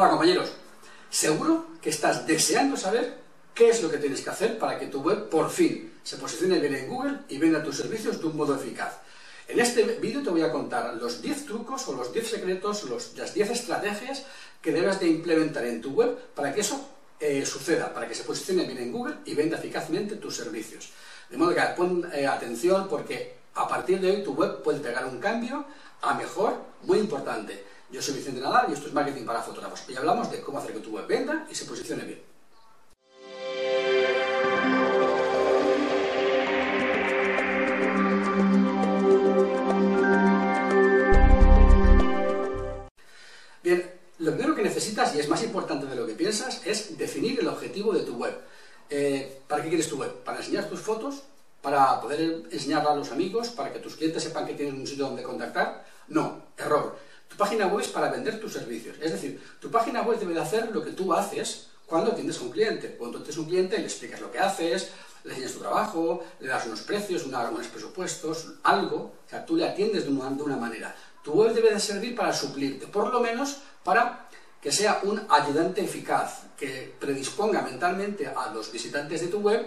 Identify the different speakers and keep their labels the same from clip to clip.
Speaker 1: Hola compañeros, seguro que estás deseando saber qué es lo que tienes que hacer para que tu web por fin se posicione bien en Google y venda tus servicios de un modo eficaz. En este vídeo te voy a contar los 10 trucos o los 10 secretos, los, las 10 estrategias que debes de implementar en tu web para que eso eh, suceda, para que se posicione bien en Google y venda eficazmente tus servicios. De modo que pon eh, atención porque a partir de hoy tu web puede pegar un cambio a mejor muy importante. Yo soy Vicente Nadal y esto es Marketing para Fotógrafos. Y hablamos de cómo hacer que tu web venda y se posicione bien. Bien, lo primero que necesitas, y es más importante de lo que piensas, es definir el objetivo de tu web. Eh, ¿Para qué quieres tu web? ¿Para enseñar tus fotos? ¿Para poder enseñarla a los amigos? ¿Para que tus clientes sepan que tienen un sitio donde contactar? No, error tu página web es para vender tus servicios. Es decir, tu página web debe de hacer lo que tú haces cuando atiendes a un cliente. Cuando atiendes a un cliente le explicas lo que haces, le enseñas tu trabajo, le das unos precios, unos presupuestos, algo. O sea, tú le atiendes de una, de una manera. Tu web debe de servir para suplirte, por lo menos para que sea un ayudante eficaz, que predisponga mentalmente a los visitantes de tu web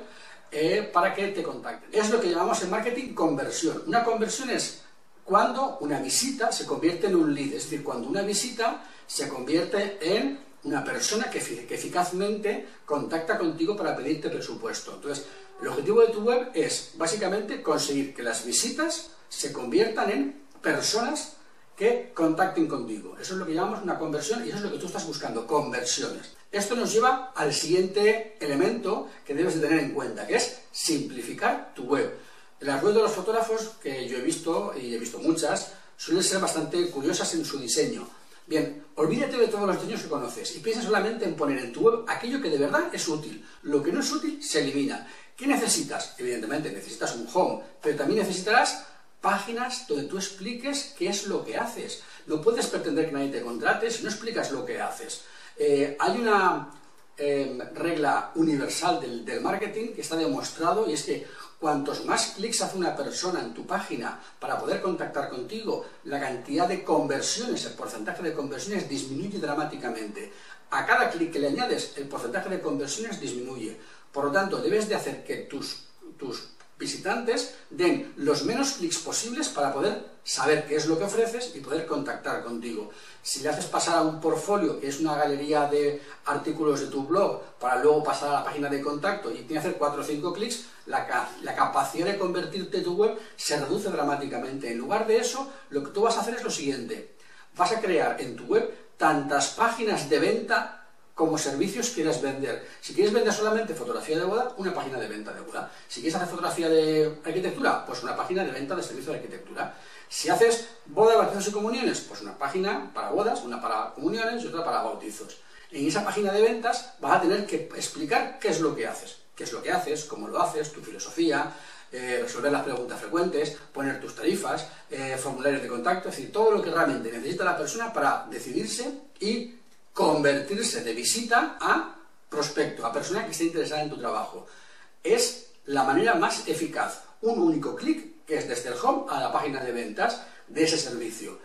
Speaker 1: eh, para que te contacten. Es lo que llamamos en marketing conversión. Una conversión es cuando una visita se convierte en un lead, es decir, cuando una visita se convierte en una persona que, eficazmente contacta contigo para pedirte presupuesto. Entonces, el objetivo de tu web es básicamente conseguir que las visitas se conviertan en personas que contacten contigo. Eso es lo que llamamos una conversión y eso es lo que tú estás buscando, conversiones. Esto nos lleva al siguiente elemento que debes de tener en cuenta, que es simplificar tu web. Las webs de los fotógrafos, que yo he visto, y he visto muchas, suelen ser bastante curiosas en su diseño. Bien, olvídate de todos los diseños que conoces y piensa solamente en poner en tu web aquello que de verdad es útil. Lo que no es útil se elimina. ¿Qué necesitas? Evidentemente necesitas un home, pero también necesitarás páginas donde tú expliques qué es lo que haces. No puedes pretender que nadie te contrate si no explicas lo que haces. Eh, hay una eh, regla universal del, del marketing que está demostrado y es que Cuantos más clics hace una persona en tu página para poder contactar contigo, la cantidad de conversiones, el porcentaje de conversiones disminuye dramáticamente. A cada clic que le añades, el porcentaje de conversiones disminuye. Por lo tanto, debes de hacer que tus, tus visitantes den los menos clics posibles para poder saber qué es lo que ofreces y poder contactar contigo. Si le haces pasar a un portfolio, que es una galería de artículos de tu blog, para luego pasar a la página de contacto y tiene que hacer 4 o 5 clics, la, la capacidad de convertirte tu web se reduce dramáticamente. En lugar de eso, lo que tú vas a hacer es lo siguiente. Vas a crear en tu web tantas páginas de venta como servicios quieres vender. Si quieres vender solamente fotografía de boda, una página de venta de boda. Si quieres hacer fotografía de arquitectura, pues una página de venta de servicio de arquitectura. Si haces boda, bautizos y comuniones, pues una página para bodas, una para comuniones y otra para bautizos. En esa página de ventas vas a tener que explicar qué es lo que haces. Qué es lo que haces, cómo lo haces, tu filosofía, eh, resolver las preguntas frecuentes, poner tus tarifas, eh, formularios de contacto, es decir, todo lo que realmente necesita la persona para decidirse y convertirse de visita a prospecto, a persona que esté interesada en tu trabajo. Es la manera más eficaz. Un único clic, que es desde el home a la página de ventas de ese servicio.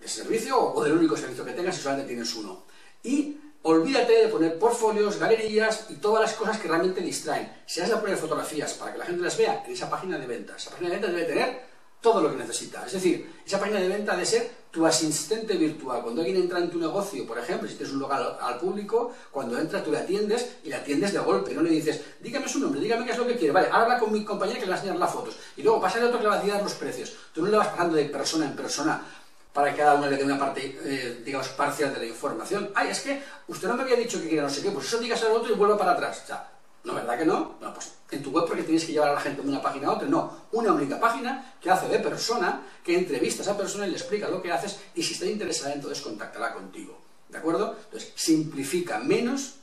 Speaker 1: De servicio o del único servicio que tengas si solamente tienes uno. Y olvídate de poner portfolios, galerías y todas las cosas que realmente distraen. Si has de poner fotografías para que la gente las vea en esa página de ventas, esa página de ventas debe tener todo lo que necesita. Es decir, esa página de venta debe ser tu asistente virtual. Cuando alguien entra en tu negocio, por ejemplo, si tienes un local al público, cuando entra tú le atiendes y le atiendes de golpe. No le dices, dígame su nombre, dígame qué es lo que quiere. Vale, habla con mi compañera que le va a enseñar las fotos. Y luego pasa el otro que le va a decir los precios. Tú no le vas pasando de persona en persona para que cada uno le dé una parte, eh, digamos, parcial de la información. Ay, es que usted no me había dicho que quería no sé qué, pues eso digas al otro y vuelva para atrás. O sea, ¿no, verdad que no? Bueno, pues en tu web porque tienes que llevar a la gente de una página a otra. No, una única página que hace de persona, que entrevista a esa persona y le explica lo que haces y si está interesada entonces contactará contigo. ¿De acuerdo? Entonces, simplifica menos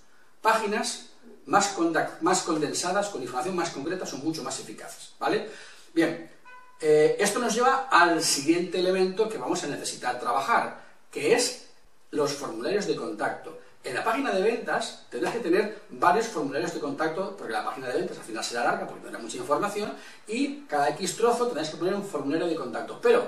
Speaker 1: páginas más, más condensadas, con información más concreta, son mucho más eficaces. ¿Vale? Bien, eh, esto nos lleva al siguiente elemento que vamos a necesitar trabajar, que es los formularios de contacto. En la página de ventas tendrás que tener varios formularios de contacto, porque la página de ventas al final será larga, porque tendrá mucha información, y cada X trozo tendrás que poner un formulario de contacto. Pero,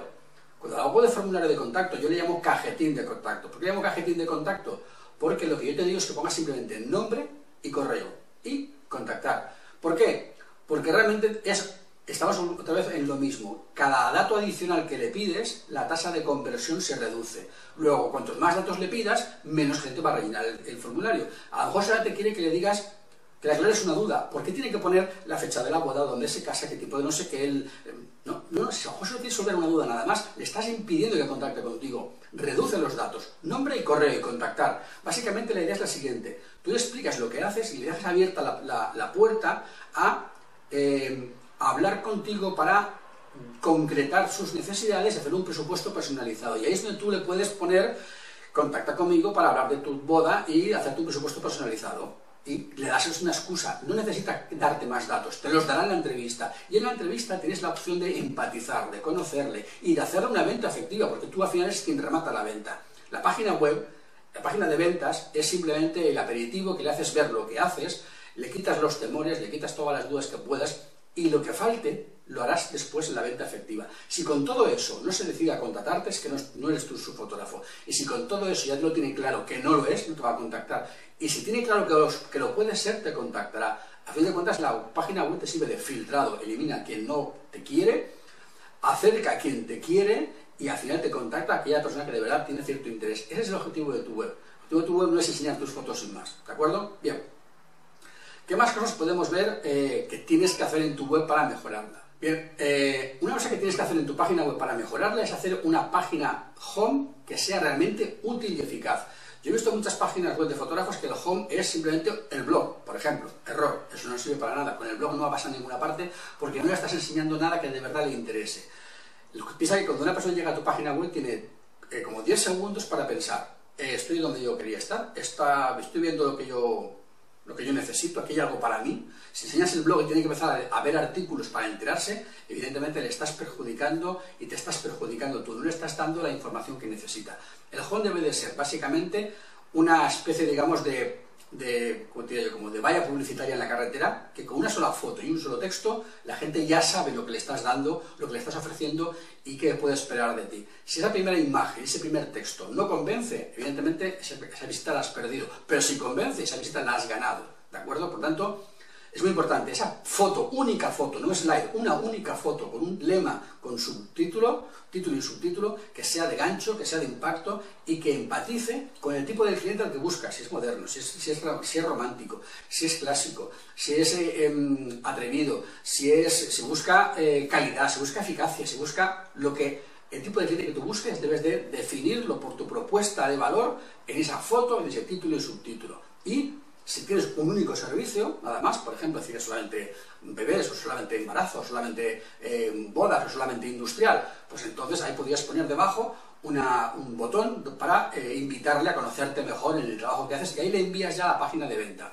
Speaker 1: cuando hago de formulario de contacto, yo le llamo cajetín de contacto. ¿Por qué le llamo cajetín de contacto? porque lo que yo te digo es que pongas simplemente nombre y correo y contactar. ¿Por qué? Porque realmente es, estamos otra vez en lo mismo. Cada dato adicional que le pides, la tasa de conversión se reduce. Luego, cuantos más datos le pidas, menos gente va a rellenar el, formulario. A lo mejor solamente quiere que le digas que le aclares una duda. ¿Por qué tiene que poner la fecha de la boda, dónde se casa, qué tipo de no sé qué? Él, no, no, si a lo mejor solo quiere resolver una duda nada más, le estás impidiendo que contacte contigo. Reduce los datos, nombre y correo y contactar. Básicamente la idea es la siguiente. Tú le explicas lo que haces y le dejas abierta la, puerta eh, a hablar contigo para concretar sus necesidades y hacer un presupuesto personalizado. Y ahí es donde tú le puedes poner, contacta conmigo para hablar de tu boda y hacer tu presupuesto personalizado y le das una excusa, no necesita darte más datos, te los dará en la entrevista. Y en la entrevista tienes la opción de empatizar, de conocerle y de hacerle una venta efectiva, porque tú al final es quien remata la venta. La página web, la página de ventas, es simplemente el aperitivo que le haces ver lo que haces, le quitas los temores, le quitas todas las dudas que puedas y lo que falte lo harás después en la venta efectiva. Si con todo eso no se decide a contratarte, es que no, eres tú su fotógrafo. Y si con todo eso ya te lo tiene claro que no lo es, no te va a contactar. Y si tiene claro que, que lo puede ser, te contactará. A fin de cuentas, la página web te sirve de filtrado. Elimina a quien no te quiere, acerca a quien te quiere y al final te contacta a aquella persona que de verdad tiene cierto interés. Ese es el objetivo de tu web. El objetivo de tu web no es enseñar tus fotos sin más. ¿De acuerdo? Bien. ¿Qué más cosas podemos ver eh, que tienes que hacer en tu web para mejorarla? Bien, eh, una cosa que tienes que hacer en tu página web para mejorarla es hacer una página home que sea realmente útil y eficaz. Yo he visto muchas páginas web de fotógrafos que el home es simplemente el blog, por ejemplo. Error, eso no sirve para nada. Con el blog no va a pasar ninguna parte porque no le estás enseñando nada que de verdad le interese. Piensa que cuando una persona llega a tu página web tiene eh, como 10 segundos para pensar, estoy donde yo quería estar, está, estoy viendo lo que yo lo que yo necesito, aquí hay algo para mí. Si enseñas el blog y tiene que empezar a ver artículos para enterarse, evidentemente le estás perjudicando y te estás perjudicando tú, no le estás dando la información que necesita. El home debe de ser básicamente una especie, digamos, de de, como de valla publicitaria en la carretera, que con una sola foto y un solo texto, la gente ya sabe lo que le estás dando, lo que le estás ofreciendo y qué puede esperar de ti. Si esa primera imagen, ese primer texto no convence, evidentemente esa, visita la has perdido, pero si convence, esa visita la has ganado, ¿de acuerdo? Por tanto, es muy importante, esa foto, única foto, no slide, una única foto con un lema, con subtítulo, título y subtítulo, que sea de gancho, que sea de impacto y que empatice con el tipo de cliente al que busca, si es moderno, si es, si es, romántico, si es clásico, si es eh, em, atrevido, si, es, si busca eh, calidad, si busca eficacia, si busca lo que el tipo de cliente que tú busques, debes de definirlo por tu propuesta de valor en esa foto, en ese título y subtítulo. Y si tienes un único servicio, nada más, por ejemplo, si solamente bebés, o solamente embarazo, o solamente eh, bodas, o solamente industrial, pues entonces ahí podrías poner debajo un botón para eh, invitarle a conocerte mejor en el trabajo que haces, y ahí le envías ya la página de venta.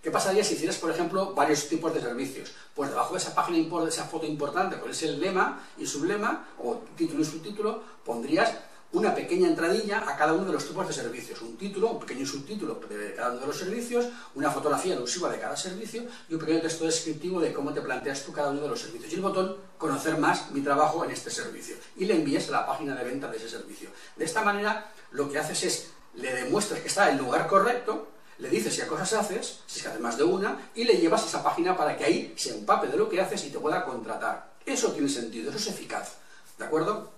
Speaker 1: ¿Qué pasaría si hicieras, por ejemplo, varios tipos de servicios? Pues debajo de esa página, esa foto importante, con ese lema y sublema, o título y subtítulo, pondrías una pequeña entradilla a cada uno de los tipos de servicios, un título, un pequeño subtítulo de cada uno de los servicios, una fotografía alusiva de cada servicio y un pequeño texto descriptivo de cómo te planteas tú cada uno de los servicios. Y el botón conocer más mi trabajo en este servicio y le envías a la página de venta de ese servicio. De esta manera lo que haces es le demuestras que está en el lugar correcto, le dices qué cosas haces, si es que más de una, y le llevas esa página para que ahí se empape de lo que haces y te pueda contratar. Eso tiene sentido, eso es eficaz. ¿De acuerdo?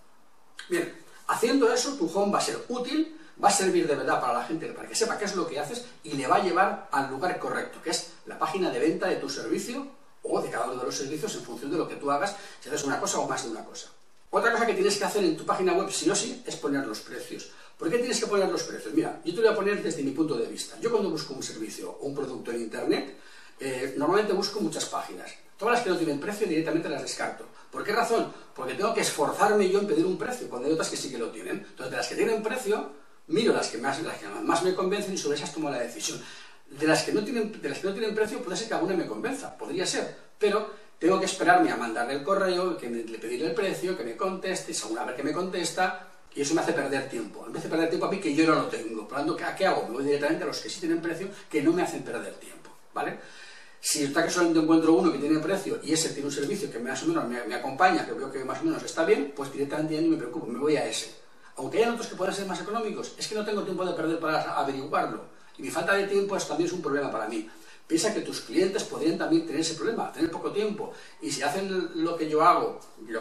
Speaker 1: Bien, Haciendo eso, tu home va a ser útil, va a servir de verdad para la gente, para que sepa qué es lo que haces y le va a llevar al lugar correcto, que es la página de venta de tu servicio o de cada uno de los servicios en función de lo que tú hagas, si haces una cosa o más de una cosa. Otra cosa que tienes que hacer en tu página web, sí o sí, es poner los precios. ¿Por qué tienes que poner los precios? Mira, yo te voy a poner desde mi punto de vista. Yo cuando busco un servicio o un producto en Internet, eh, normalmente busco muchas páginas. Todas las que no tienen precio directamente las descarto. ¿Por qué razón? Porque tengo que esforzarme yo en pedir un precio, cuando hay otras que sí que lo tienen. Entonces, de las que tienen precio, miro las que más, las que más me convencen y sobre esas tomo la decisión. De las, que no tienen, de las que no tienen precio, puede ser que alguna me convenza, podría ser, pero tengo que esperarme a mandarle el correo, que le pedirle el precio, que me conteste, y según a ver que me contesta, y eso me hace perder tiempo. Me hace perder tiempo a mí que yo no lo tengo. Por lo tanto, ¿qué hago? Me voy directamente a los que sí tienen precio, que no me hacen perder tiempo. ¿Vale? Si está que solamente encuentro uno que tiene precio y ese tiene un servicio que más o menos me, acompaña, que veo que más o menos está bien, pues directamente ya ni me preocupo, me voy a ese. aunque hayan otros que puedan ser más económicos, es que no tengo tiempo de perder para averiguarlo. Y mi falta de tiempo es, también es un problema para mí. Piensa que tus clientes podrían también tener ese problema, tener poco tiempo. Y si hacen lo que yo hago, lo lo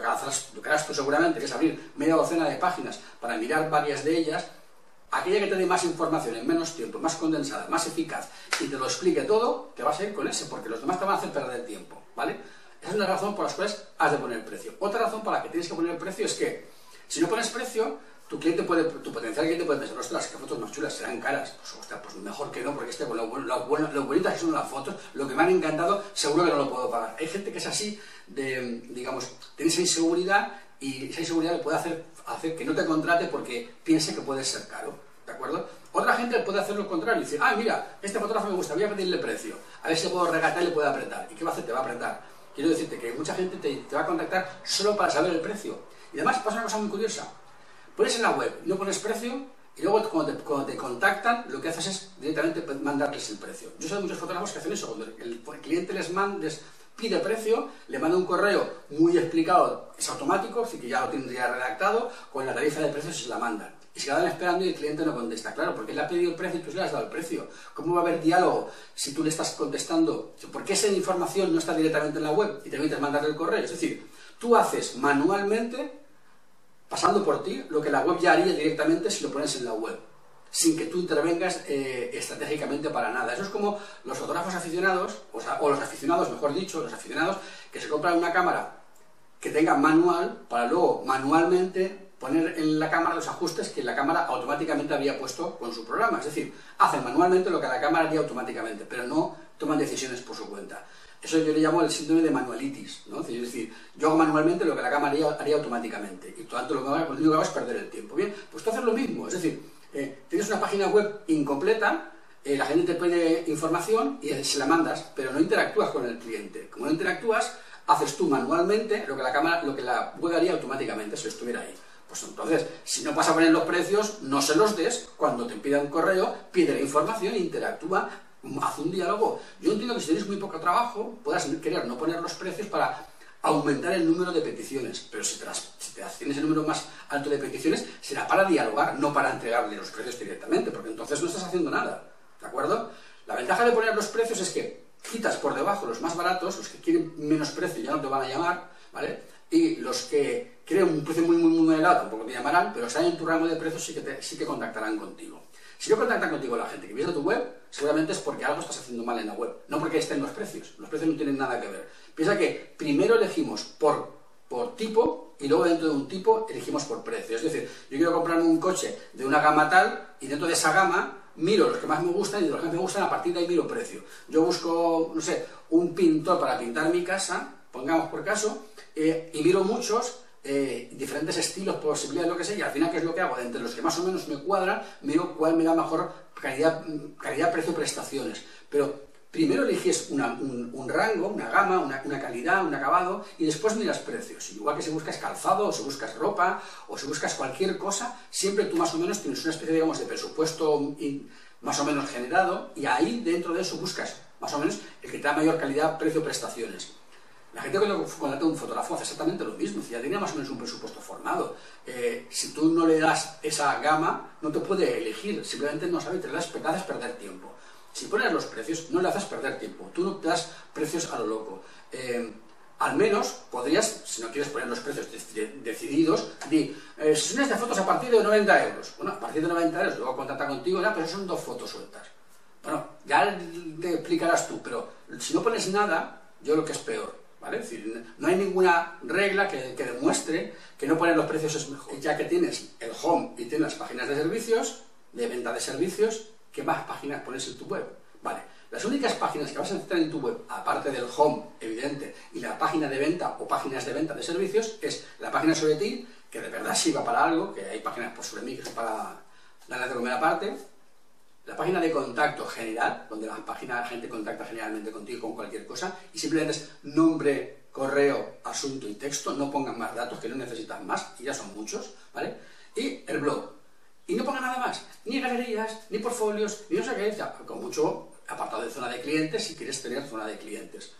Speaker 1: que harás tú seguramente, que es abrir media docena de páginas para mirar varias de ellas, aquella que te dé más información en menos tiempo, más condensada, más eficaz, y te lo explique todo, te vas a ir con ese, porque los demás te van a hacer perder tiempo, ¿vale? Esa es una razón por las cuales has de poner precio. Otra razón por la que tienes que poner precio es que, si no pones precio, tu cliente puede, tu potencial cliente puede pensar, ostras, qué fotos más chulas, serán caras. Pues, ostras, pues mejor que no, porque este, con lo, lo, bonitas que son las fotos, lo que me han encantado, seguro que no lo puedo pagar. Hay gente que es así, de, digamos, tiene esa inseguridad y esa inseguridad le puede hacer, hacer que no te contrate porque piense que puede ser caro, ¿de acuerdo? Otra gente puede hacer lo contrario y decir, ah, mira, este fotógrafo me gusta, voy a pedirle precio, a ver si puedo regatar y le puedo apretar. ¿Y qué va a hacer? Te va a apretar. Quiero decirte que mucha gente te, te va a contactar solo para saber el precio. Y además pasa una cosa muy curiosa Pones en la web, no pones precio, y luego cuando te, contactan, lo que haces es directamente mandarles el precio. Yo sé de muchos fotógrafos que hacen eso, cuando el, cliente les, pide precio, le manda un correo muy explicado, es automático, así que ya lo tendría redactado, con la tarifa de precios y se la mandan. Y se quedan esperando y el cliente no contesta. Claro, porque él ha pedido el precio y tú le has dado el precio. ¿Cómo va a haber diálogo si tú le estás contestando? ¿Por qué esa información no está directamente en la web y te permites el correo? Es decir, tú haces manualmente pasando por ti lo que la web ya haría directamente si lo pones en la web, sin que tú intervengas eh, estratégicamente para nada. Eso es como los fotógrafos aficionados, o, sea, o los aficionados, mejor dicho, los aficionados que se compran una cámara que tenga manual para luego manualmente poner en la cámara los ajustes que la cámara automáticamente había puesto con su programa. Es decir, hacen manualmente lo que la cámara haría automáticamente, pero no toman decisiones por su cuenta. Eso yo le llamo el síndrome de manualitis, ¿no? Es decir, yo hago manualmente lo que la cámara haría, automáticamente y tanto lo lo que hago es perder el tiempo. Bien, pues tú haces lo mismo, es decir, eh, tienes una página web incompleta, eh, la gente te pide información y se la mandas, pero no interactúas con el cliente. Como no interactúas, haces tú manualmente lo que la cámara, lo que la web haría automáticamente si estuviera ahí. Pues entonces, si no pasa a poner los precios, no se los des. Cuando te pida un correo, pide la información e interactúa haz un diálogo. Yo entiendo que si tienes muy poco trabajo, puedas querer no poner los precios para aumentar el número de peticiones, pero si, te tienes el número más alto de peticiones, será para dialogar, no para entregarle los precios directamente, porque entonces no estás haciendo nada, ¿de acuerdo? La ventaja de poner los precios es que quitas por debajo los más baratos, los que quieren menos precio ya no te van a llamar, ¿vale? Y los que quieren un precio muy, muy, muy elevado tampoco te llamarán, pero hay en tu rango de precios sí que, sí que contactarán contigo. Si yo contactan contigo la gente que visita tu web, seguramente es porque algo estás haciendo mal en la web, no porque estén los precios. Los precios no tienen nada que ver. Piensa que primero elegimos por, por tipo y luego dentro de un tipo elegimos por precio. Es decir, yo quiero comprarme un coche de una gama tal y dentro de esa gama miro los que más me gustan y de los que más me gustan a partir de ahí miro precio. Yo busco, no sé, un pintor para pintar mi casa, pongamos por caso, eh, y miro muchos eh, diferentes estilos, posibilidades, lo que sea, y al final, ¿qué es lo que hago? entre los que más o menos me cuadran, miro cuál me da mejor calidad, calidad precio, prestaciones. Pero primero eliges un, rango, una gama, una, calidad, un acabado, y después miras precios. Igual que si buscas calzado, o si buscas ropa, o si buscas cualquier cosa, siempre tú más o menos tienes una especie, digamos, de presupuesto más o menos generado, y ahí dentro de eso buscas más o menos el que te da mayor calidad, precio, prestaciones. La gente cuando contrata un fotógrafo hace exactamente lo mismo, ya tiene más o menos un presupuesto formado. Eh, si tú no le das esa gama, no te puede elegir, simplemente no sabe, te das, haces perder tiempo. Si pones los precios, no le haces perder tiempo, tú no te das precios a lo loco. Eh, al menos podrías, si no quieres poner los precios decididos, di, eh, sesiones de fotos a partir de 90 euros. Bueno, a partir de 90 euros, luego contacta contigo, ya, pero son dos fotos sueltas. Bueno, ya te explicarás tú, pero si no pones nada, yo lo que es peor no hay ninguna regla que, demuestre que no poner los precios es mejor. Ya que tienes el home y tienes las páginas de servicios, de venta de servicios, ¿qué más páginas pones en tu web? Vale, las únicas páginas que vas a necesitar en tu web, aparte del home, evidente, y la página de venta o páginas de venta de servicios, es la página sobre ti, que de verdad sirva para algo, que hay páginas por sobre mí que son para darle de comer la página de contacto general, donde la página la gente contacta generalmente contigo con cualquier cosa, y simplemente es nombre, correo, asunto y texto, no pongan más datos que no necesitan más, y ya son muchos, ¿vale? Y el blog. Y no pongan nada más, ni galerías, ni portfolios, ni no sé qué, con mucho apartado de zona de clientes si quieres tener zona de clientes.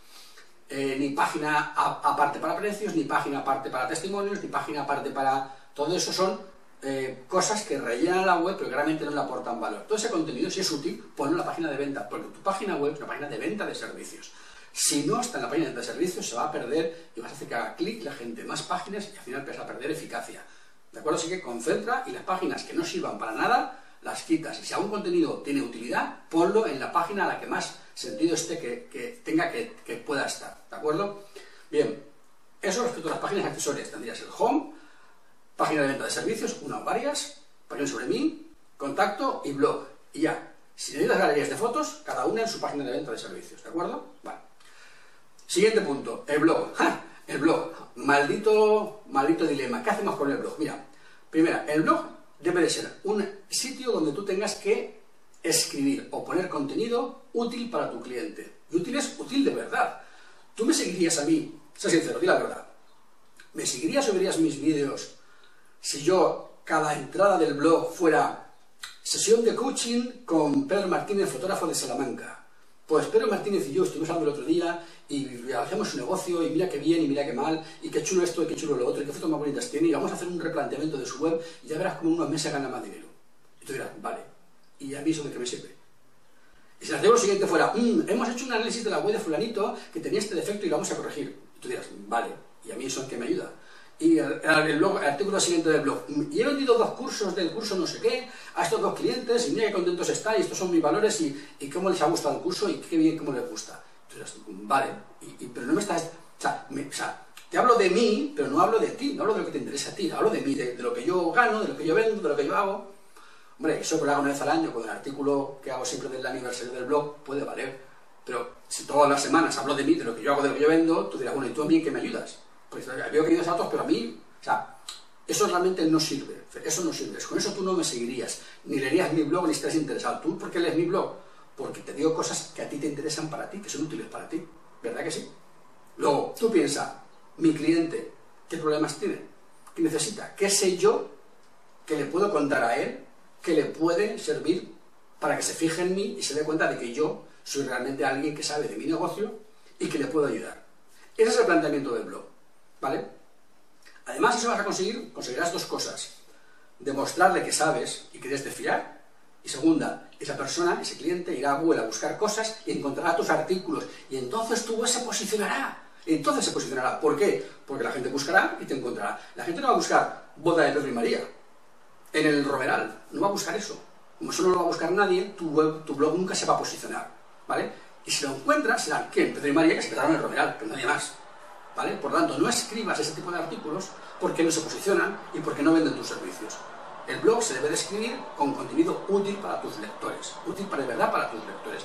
Speaker 1: Eh, ni página aparte para precios, ni página aparte para testimonios, ni página aparte para... Todo eso son eh, cosas que rellenan la web pero que realmente no le aportan valor. Todo ese contenido, si es útil, ponlo en la página de venta, porque tu página web es una página de venta de servicios. Si no está en la página de venta de servicios, se va a perder y vas a hacer que haga clic la gente más páginas y al final empieza a perder eficacia. ¿De acuerdo? Así que concentra y las páginas que no sirvan para nada, las quitas. Y si algún contenido tiene utilidad, ponlo en la página a la que más sentido esté que, tenga que, que pueda estar. ¿De acuerdo? Bien, eso respecto a las páginas accesorias. Tendrías el home, página de venta de servicios, una o varias, página sobre mí, contacto y blog. Y ya. Si necesitas galerías de fotos, cada una en su página de venta de servicios, ¿de acuerdo? Vale. Siguiente punto, el blog. El blog. Maldito, maldito dilema. ¿Qué hacemos con el blog? Mira, primera, el blog debe de ser un sitio donde tú tengas que escribir o poner contenido útil para tu cliente. Y útil es útil de verdad. Tú me seguirías a mí, sé sincero, di la verdad. ¿Me seguirías o verías mis vídeos si yo, cada entrada del blog fuera sesión de coaching con Pedro Martínez, fotógrafo de Salamanca. Pues Pedro Martínez y yo estuvimos hablando el otro día y hacemos un negocio y mira qué bien y mira qué mal y qué chulo esto y qué chulo lo otro y qué fotos más bonitas tiene y vamos a hacer un replanteamiento de su web y ya verás cómo unos meses gana más dinero. Y tú dirás, vale, ¿y a mí eso de qué me sirve? Y si lo siguiente fuera, mm, hemos hecho un análisis de la web de fulanito que tenía este defecto y lo vamos a corregir. Y tú dirás, vale, ¿y a mí eso en qué me ayuda? Y el, el, artículo siguiente del blog. Y he vendido dos cursos del curso no sé qué a estos dos clientes y mira qué contentos están y estos son mis valores y, y cómo les ha gustado el curso y qué bien cómo les gusta. Entonces, vale, y, pero no me estás... O sea, o sea, te hablo de mí, pero no hablo de ti, no hablo de lo que te interesa a ti, hablo de mí, de, lo que yo gano, de lo que yo vendo, de lo que yo hago. Hombre, eso lo hago una vez al año con el artículo que hago siempre del aniversario del blog puede valer. Pero si todas las semanas hablo de mí, de lo que yo hago, de lo que yo vendo, tú dirás, bueno, ¿y tú a mí qué me ayudas? Pues veo que a otros, pero a mí, o sea, eso realmente no sirve. Eso no sirve. Con eso tú no me seguirías. Ni leerías mi blog ni estarías interesado. ¿Tú por qué lees mi blog? Porque te digo cosas que a ti te interesan para ti, que son útiles para ti. ¿Verdad que sí? Luego, tú piensas, mi cliente, ¿qué problemas tiene? ¿Qué necesita? ¿Qué sé yo que le puedo contar a él que le puede servir para que se fije en mí y se dé cuenta de que yo soy realmente alguien que sabe de mi negocio y que le puedo ayudar? Ese es el planteamiento del blog. ¿Vale? Además, eso vas a conseguir, conseguirás dos cosas. Demostrarle que sabes y que eres de fiar. Y segunda, esa persona, ese cliente, irá a Google a buscar cosas y encontrará tus artículos. Y entonces tu web se posicionará. Entonces se posicionará. ¿Por qué? Porque la gente buscará y te encontrará. La gente no va a buscar boda de Pedro y María en el Romeral. No va a buscar eso. Como eso no lo va a buscar nadie, tu, web, tu blog nunca se va a posicionar. ¿Vale? Y si lo encuentras, será ¿quién? Pedro y María que se quedaron en el Romeral, pero nadie más. ¿Vale? Por lo tanto, no escribas ese tipo de artículos porque no se posicionan y porque no venden tus servicios. El blog se debe de escribir con contenido útil para tus lectores, útil para de verdad para tus lectores.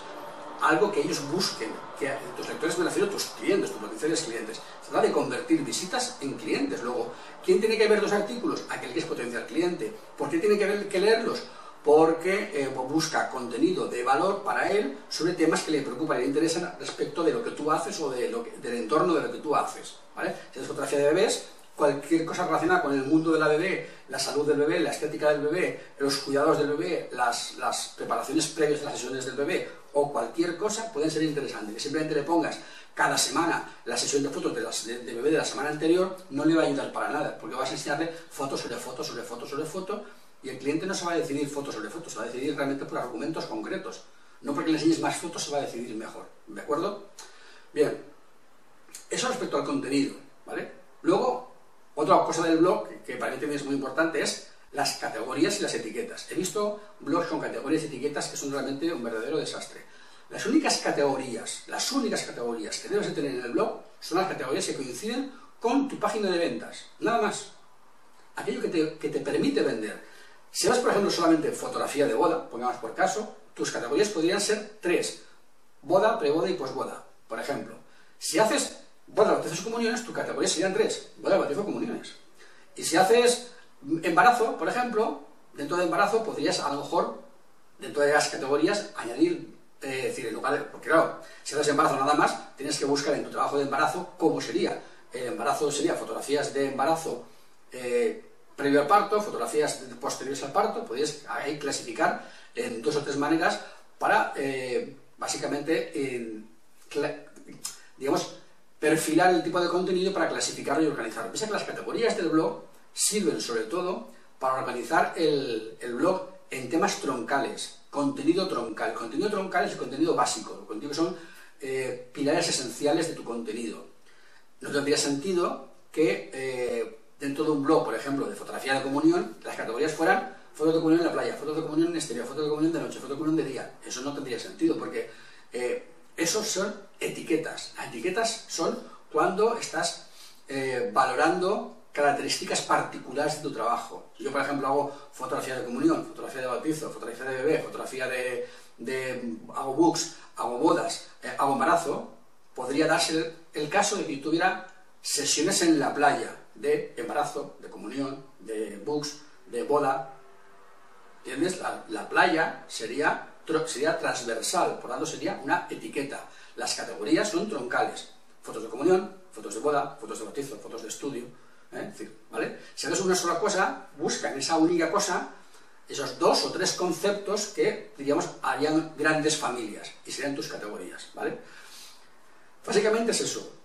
Speaker 1: Algo que ellos busquen, que tus lectores me refiero a tus clientes, tus potenciales clientes. Se trata de convertir visitas en clientes. Luego, ¿quién tiene que ver los artículos? Aquel que es potencial cliente. ¿Por qué tiene que, que leerlos? Porque eh, busca contenido de valor para él sobre temas que le preocupan y le interesan respecto de lo que tú haces o de lo del entorno de lo que tú haces. ¿vale? Si es fotografía de bebés, cualquier cosa relacionada con el mundo de la bebé, la salud del bebé, la estética del bebé, los cuidados del bebé, las, las preparaciones previas de las sesiones del bebé o cualquier cosa pueden ser interesantes. Que simplemente le pongas cada semana la sesión de fotos de, las, de, bebé de la semana anterior no le va a ayudar para nada, porque vas a enseñarle fotos sobre fotos sobre fotos sobre fotos y el cliente no se va a decidir fotos sobre fotos, se va a decidir realmente por argumentos concretos. No porque le enseñes más fotos se va a decidir mejor. ¿De acuerdo? Bien. Eso respecto al contenido, ¿vale? Luego, otra cosa del blog que para mí también es muy importante es las categorías y las etiquetas. He visto blogs con categorías y etiquetas que son realmente un verdadero desastre. Las únicas categorías, las únicas categorías que debes de tener en el blog son las categorías que coinciden con tu página de ventas. Nada más. Aquello que te permite vender. Si vas, por ejemplo, solamente fotografía de boda, pongamos por caso, tus categorías podrían ser tres. Boda, preboda y posboda, por ejemplo. Si haces boda, bautizos comuniones, tu categoría serían tres. Boda, bautizo, comuniones. Y si haces embarazo, por ejemplo, dentro de embarazo podrías a lo mejor, dentro de las categorías, añadir, eh, decir, en lugar porque claro, si haces embarazo nada más, tienes que buscar en tu trabajo de embarazo cómo sería. El embarazo sería fotografías de embarazo eh, previo al parto, fotografías posteriores al parto, podéis ahí clasificar en dos o tres maneras para, eh, básicamente, digamos, perfilar el tipo de contenido para clasificarlo y organizarlo. Piensa que las categorías del blog sirven sobre todo para organizar el, blog en temas troncales, contenido troncal. Contenido troncal es el contenido básico, contenido son eh, pilares esenciales de tu contenido. No tendría sentido que eh, dentro de un blog, por ejemplo, de fotografía de comunión, las categorías fueran fotos de comunión en la playa, fotos de comunión en exterior, fotos de comunión de noche, fotos de comunión de día. Eso no tendría sentido porque eh, esos son etiquetas. Las etiquetas son cuando estás valorando características particulares de tu trabajo. Yo, por ejemplo, hago fotografía de comunión, fotografía de bautizo, fotografía de bebé, fotografía de, hago books, hago bodas, eh, hago embarazo, podría darse el, caso de que tuviera sesiones en la playa de embarazo, de comunión, de books, de boda. ¿Entiendes? La, playa sería, sería transversal, por lo tanto sería una etiqueta. Las categorías son troncales. Fotos de comunión, fotos de boda, fotos de bautizo, fotos de estudio, ¿eh? ¿vale? Si haces una sola cosa, busca en esa única cosa esos dos o tres conceptos que, diríamos, harían grandes familias y serían tus categorías, ¿vale? Básicamente es eso.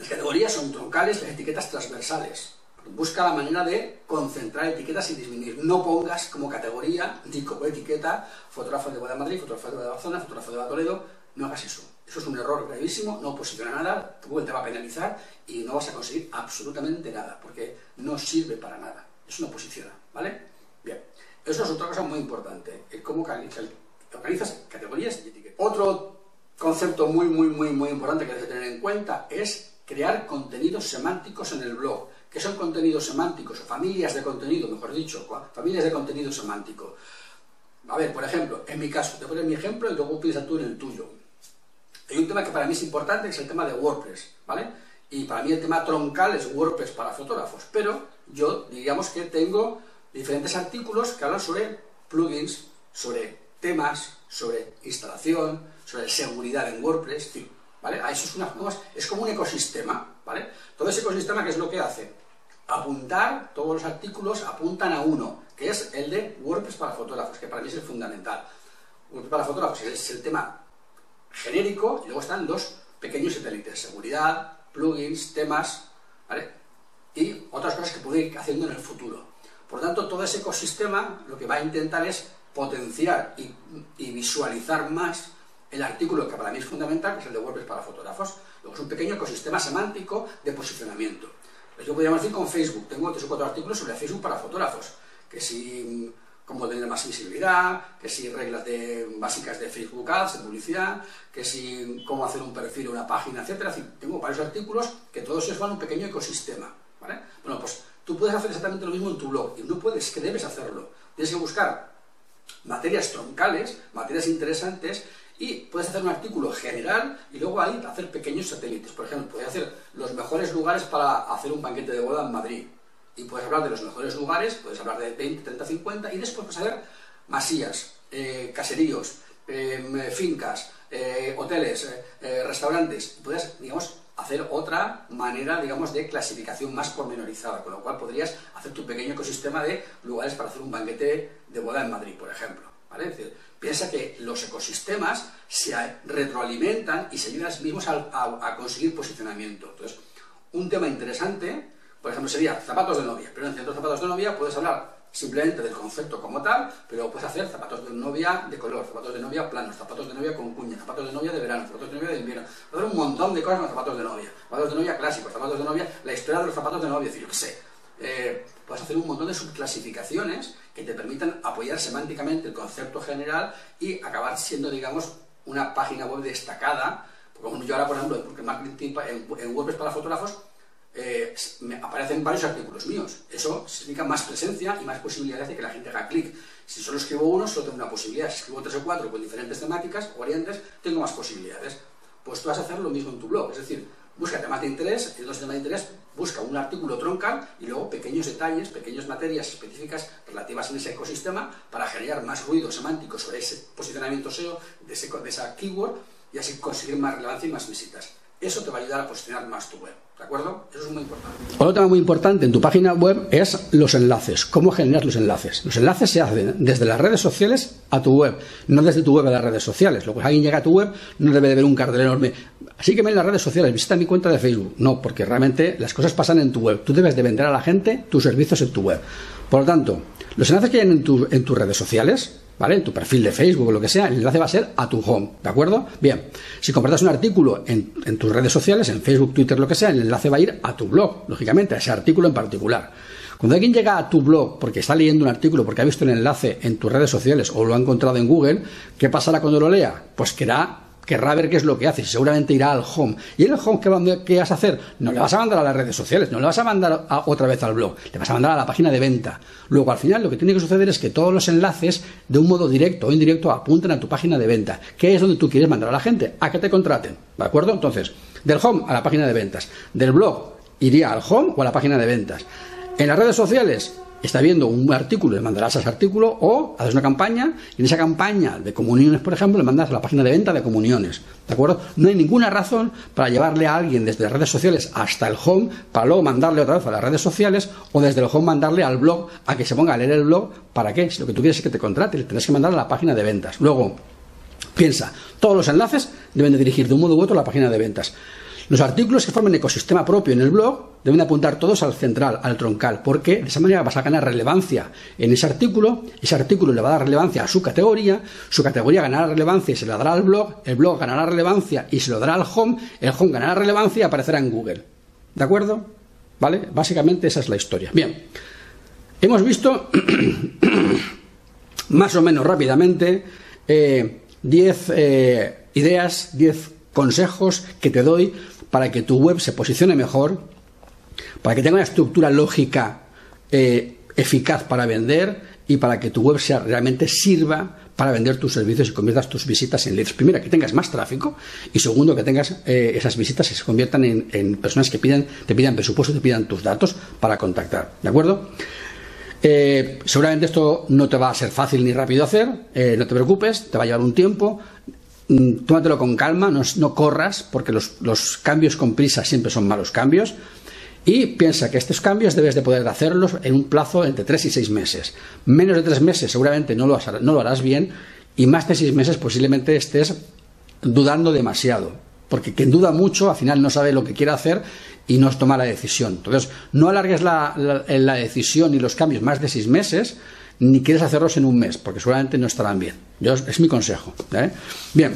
Speaker 1: Las categorías son troncales, las etiquetas transversales. Busca la manera de concentrar etiquetas y disminuir. No pongas como categoría ni como etiqueta fotógrafo de Boda Madrid, fotógrafo de Barcelona, fotógrafo de Toledo. No hagas eso. Eso es un error gravísimo, no posiciona nada, Google te va a penalizar y no vas a conseguir absolutamente nada, porque no sirve para nada. Eso no posiciona, ¿vale? Bien, eso es otra cosa muy importante, el cómo organizas categorías y etiquetas. Otro concepto muy, muy, muy, muy importante que debes tener en cuenta es crear contenidos semánticos en el blog. ¿Qué son contenidos semánticos? O familias de contenido, mejor dicho, familias de contenido semántico. A ver, por ejemplo, en mi caso, te pones mi ejemplo y luego piensas tú en el tuyo. Hay un tema que para mí es importante, que es el tema de WordPress, ¿vale? Y para mí el tema troncal es WordPress para fotógrafos, pero yo diríamos que tengo diferentes artículos que hablan sobre plugins, sobre temas, sobre instalación, sobre seguridad en WordPress, ¿vale? Eso es, una, es como un ecosistema, ¿vale? Todo ese ecosistema, ¿qué es lo que hace? Apuntar, todos los artículos apuntan a uno, que es el de WordPress para fotógrafos, que para mí es el fundamental. WordPress para fotógrafos es el tema genérico y luego están los pequeños satélites, seguridad, plugins, temas, ¿vale? Y otras cosas que puede ir haciendo en el futuro. Por tanto, todo ese ecosistema lo que va a intentar es potenciar y, visualizar más el artículo que para mí es fundamental, que es el de WordPress para fotógrafos. Luego es un pequeño ecosistema semántico de posicionamiento. Pues yo podríamos decir con Facebook, tengo tres o cuatro artículos sobre Facebook para fotógrafos, que si cómo tener más visibilidad, que si reglas básicas de Facebook Ads, de publicidad, que si cómo hacer un perfil o una página, etcétera. tengo varios artículos que todos ellos van a un pequeño ecosistema. Bueno, pues tú puedes hacer exactamente lo mismo en tu blog y no puedes, que debes hacerlo. Tienes que buscar materias troncales, materias interesantes y puedes hacer un artículo general y luego ahí hacer pequeños satélites. Por ejemplo, puedes hacer los mejores lugares para hacer un banquete de boda en Madrid y puedes hablar de los mejores lugares, puedes hablar de 20, 30, 50 y después puedes hacer masías, eh, caseríos, em, fincas, eh, hoteles, eh, restaurantes. Puedes, digamos, hacer otra manera, digamos, de clasificación más pormenorizada, con lo cual podrías hacer tu pequeño ecosistema de lugares para hacer un banquete de boda en Madrid, por ejemplo. Piensa que los ecosistemas se retroalimentan y se ayudan a sí mismos a, conseguir posicionamiento. Entonces, un tema interesante por ejemplo, sería zapatos de novia. Pero en de zapatos de novia puedes hablar simplemente del concepto como tal, pero puedes hacer zapatos de novia de color, zapatos de novia planos, zapatos de novia con cuña, zapatos de novia de verano, zapatos de novia de invierno. Hacer un montón de cosas con zapatos de novia. Zapatos de novia clásicos, zapatos de novia, la historia de los zapatos de novia, es decir, yo qué sé. Eh, puedes hacer un montón de subclasificaciones que te permitan apoyar semánticamente el concepto general y acabar siendo, digamos, una página web destacada. Como yo ahora, por ejemplo, porque en, en WordPress para fotógrafos eh, me aparecen varios artículos míos. Eso significa más presencia y más posibilidades de que la gente haga clic. Si solo escribo uno, solo tengo una posibilidad. Si escribo tres o cuatro con diferentes temáticas o variantes, tengo más posibilidades. Pues tú vas a hacer lo mismo en tu blog. Es decir, busca temas de interés, en los temas de interés busca un artículo troncal y luego pequeños detalles, pequeñas materias específicas relativas en ese ecosistema para generar más ruido semántico sobre ese posicionamiento SEO de, ese, de esa keyword y así conseguir más relevancia y más visitas. Eso te va a ayudar a posicionar más tu web. ¿De acuerdo? Eso es muy importante. Otro tema muy importante en tu página web es los enlaces. ¿Cómo generas los enlaces? Los enlaces se hacen desde las redes sociales a tu web, no desde tu web a las redes sociales. Luego, alguien llega a tu web, no debe de ver un cartel enorme. Así que ven las redes sociales, visita mi cuenta de Facebook. No, porque realmente las cosas pasan en tu web. Tú debes de vender a la gente tus servicios en tu web. Por lo tanto, los enlaces que hay en, en tus redes sociales, ¿vale? En tu perfil de Facebook o lo que sea, el enlace va a ser a tu home, ¿de acuerdo? Bien, si compartas un artículo en, en, tus redes sociales, en Facebook, Twitter, lo que sea, el enlace va a ir a tu blog, lógicamente, a ese artículo en particular. Cuando alguien llega a tu blog porque está leyendo un artículo, porque ha visto el enlace en tus redes sociales o lo ha encontrado en Google, ¿qué pasará cuando lo lea? Pues querrá querrá ver qué es lo que haces seguramente irá al home. ¿Y el home qué, vas a hacer? No le vas a mandar a las redes sociales, no le vas a mandar otra vez al blog, le vas a mandar a la página de venta. Luego, al final, lo que tiene que suceder es que todos los enlaces, de un modo directo o indirecto, apunten a tu página de venta, que es donde tú quieres mandar a la gente, a que te contraten. ¿De acuerdo? Entonces, del home a la página de ventas, del blog iría al home o a la página de ventas. En las redes sociales, está viendo un artículo, le mandarás ese artículo o haces una campaña y en esa campaña de comuniones, por ejemplo, le mandas a la página de venta de comuniones. ¿De acuerdo? No hay ninguna razón para llevarle a alguien desde las redes sociales hasta el home para luego mandarle otra vez a las redes sociales o desde el home mandarle al blog a que se ponga a leer el blog. ¿Para qué? Si lo que tú quieres es que te contrate, le tendrás que mandar a la página de ventas. Luego, piensa, todos los enlaces deben de dirigir de un modo u otro a la página de ventas. Los artículos que formen ecosistema propio en el blog deben apuntar todos al central, al troncal, porque de esa manera vas a ganar relevancia en ese artículo, ese artículo le va a dar relevancia a su categoría, su categoría ganará relevancia y se la dará al blog, el blog ganará relevancia y se lo dará al home, el home ganará relevancia y aparecerá en Google. ¿De acuerdo? ¿Vale? Básicamente esa es la historia. Bien, hemos visto más o menos rápidamente 10 eh, eh, ideas, 10 consejos que te doy para que tu web se posicione mejor, para que tenga una estructura lógica eh, eficaz para vender y para que tu web sea, realmente sirva para vender tus servicios y conviertas tus visitas en leads. Primero, que tengas más tráfico y segundo, que tengas eh, esas visitas y se conviertan en, personas que piden, te pidan presupuesto, te pidan tus datos para contactar. ¿De acuerdo? Eh, seguramente esto no te va a ser fácil ni rápido hacer, no te preocupes, te va a llevar un tiempo. Mm, tómatelo con calma, no, corras, porque los, cambios con prisa siempre son malos cambios. Y piensa que estos cambios debes de poder hacerlos en un plazo entre 3 y 6 meses. Menos de 3 meses seguramente no lo, lo harás bien y más de 6 meses posiblemente estés dudando demasiado. Porque quien duda mucho al final no sabe lo que quiere hacer y no toma la decisión. Entonces, no alargues la, la decisión y los cambios más de 6 meses, ni quieres hacerlos en un mes, porque seguramente no estarán bien. Yo, es mi consejo. ¿eh? Bien,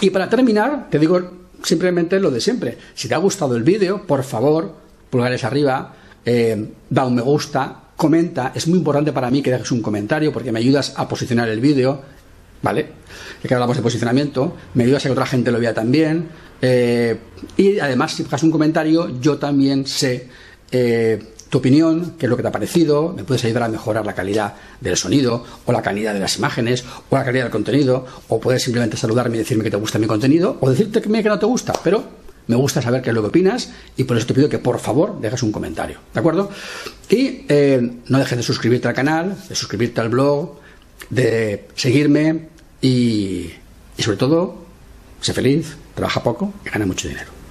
Speaker 1: y para terminar, te digo simplemente lo de siempre. Si te ha gustado el vídeo, por favor, pulgares arriba, eh, da un me gusta, comenta. Es muy importante para mí que dejes un comentario porque me ayudas a posicionar el vídeo. ¿Vale? Ya que hablamos de posicionamiento, me ayudas a que otra gente lo vea también. Eh, y además, si dejas un comentario, yo también sé tu opinión, qué es lo que te ha parecido, me puedes ayudar a mejorar la calidad del sonido o la calidad de las imágenes o la calidad del contenido o puedes simplemente saludarme y decirme que te gusta mi contenido o decirte que no te gusta, pero me gusta saber qué es lo que opinas y por eso te pido que por favor dejes un comentario, ¿de acuerdo? Y eh, no dejes de suscribirte al canal, de suscribirte al blog, de seguirme y, y sobre todo, sé feliz, trabaja poco y gana mucho dinero.